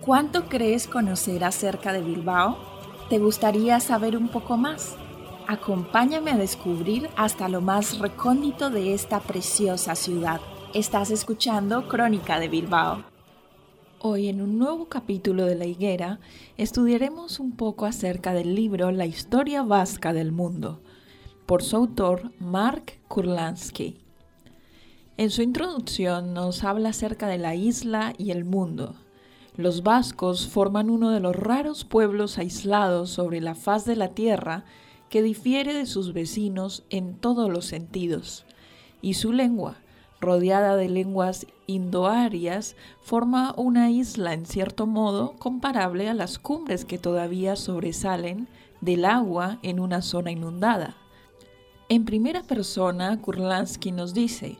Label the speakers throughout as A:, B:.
A: ¿Cuánto crees conocer acerca de Bilbao? ¿Te gustaría saber un poco más? Acompáñame a descubrir hasta lo más recóndito de esta preciosa ciudad. Estás escuchando Crónica de Bilbao. Hoy en un nuevo capítulo de La Higuera estudiaremos un poco acerca del libro La historia vasca del mundo, por su autor Mark Kurlansky. En su introducción nos habla acerca de la isla y el mundo, los vascos forman uno de los raros pueblos aislados sobre la faz de la tierra que difiere de sus vecinos en todos los sentidos, y su lengua, rodeada de lenguas indoarias, forma una isla en cierto modo comparable a las cumbres que todavía sobresalen del agua en una zona inundada. En primera persona, Kurlansky nos dice,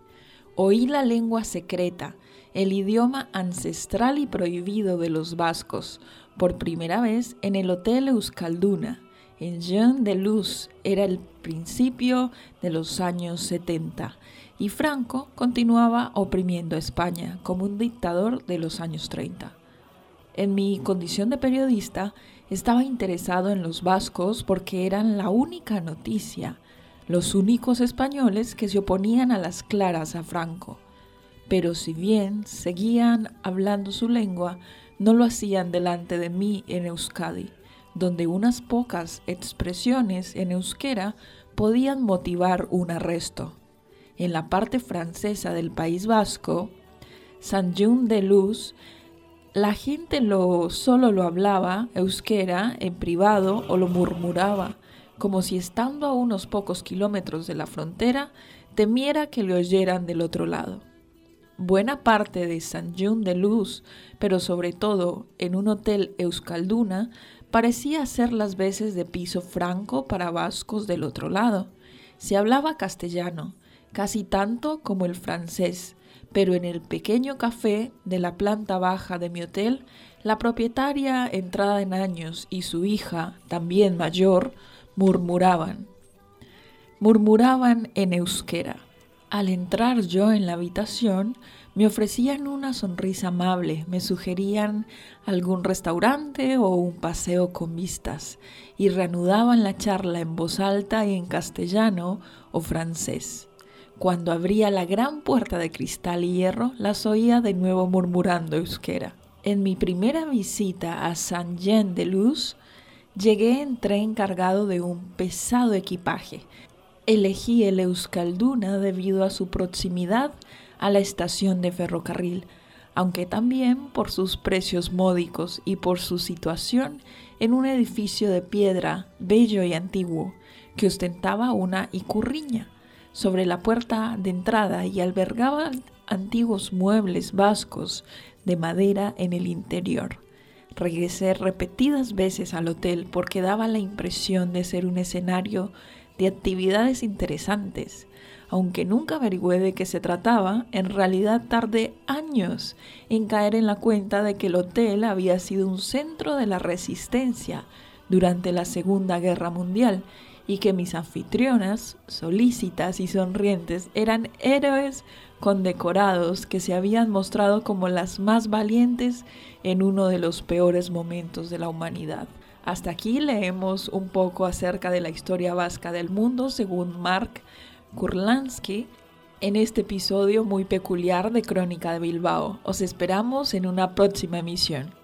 A: oí la lengua secreta, el idioma ancestral y prohibido de los vascos, por primera vez en el Hotel Euskalduna, en Jean de Luz, era el principio de los años 70, y Franco continuaba oprimiendo a España como un dictador de los años 30. En mi condición de periodista, estaba interesado en los vascos porque eran la única noticia, los únicos españoles que se oponían a las claras a Franco pero si bien seguían hablando su lengua, no lo hacían delante de mí en Euskadi, donde unas pocas expresiones en euskera podían motivar un arresto. En la parte francesa del País Vasco, San Jean de Luz, la gente lo, solo lo hablaba euskera en privado o lo murmuraba, como si estando a unos pocos kilómetros de la frontera temiera que le oyeran del otro lado buena parte de San Jun de Luz, pero sobre todo en un hotel Euskalduna, parecía hacer las veces de piso franco para vascos del otro lado. Se hablaba castellano, casi tanto como el francés, pero en el pequeño café de la planta baja de mi hotel, la propietaria, entrada en años, y su hija, también mayor, murmuraban. Murmuraban en euskera. Al entrar yo en la habitación, me ofrecían una sonrisa amable, me sugerían algún restaurante o un paseo con vistas y reanudaban la charla en voz alta y en castellano o francés. Cuando abría la gran puerta de cristal y hierro, las oía de nuevo murmurando euskera. En mi primera visita a Saint-Jean-de-Luz, llegué en tren cargado de un pesado equipaje, Elegí el Euskalduna debido a su proximidad a la estación de ferrocarril, aunque también por sus precios módicos y por su situación en un edificio de piedra bello y antiguo que ostentaba una icurriña sobre la puerta de entrada y albergaba antiguos muebles vascos de madera en el interior. Regresé repetidas veces al hotel porque daba la impresión de ser un escenario de actividades interesantes. Aunque nunca averigüé de qué se trataba, en realidad tardé años en caer en la cuenta de que el hotel había sido un centro de la resistencia durante la Segunda Guerra Mundial y que mis anfitrionas, solícitas y sonrientes, eran héroes condecorados que se habían mostrado como las más valientes en uno de los peores momentos de la humanidad. Hasta aquí leemos un poco acerca de la historia vasca del mundo según Mark Kurlansky en este episodio muy peculiar de Crónica de Bilbao. Os esperamos en una próxima emisión.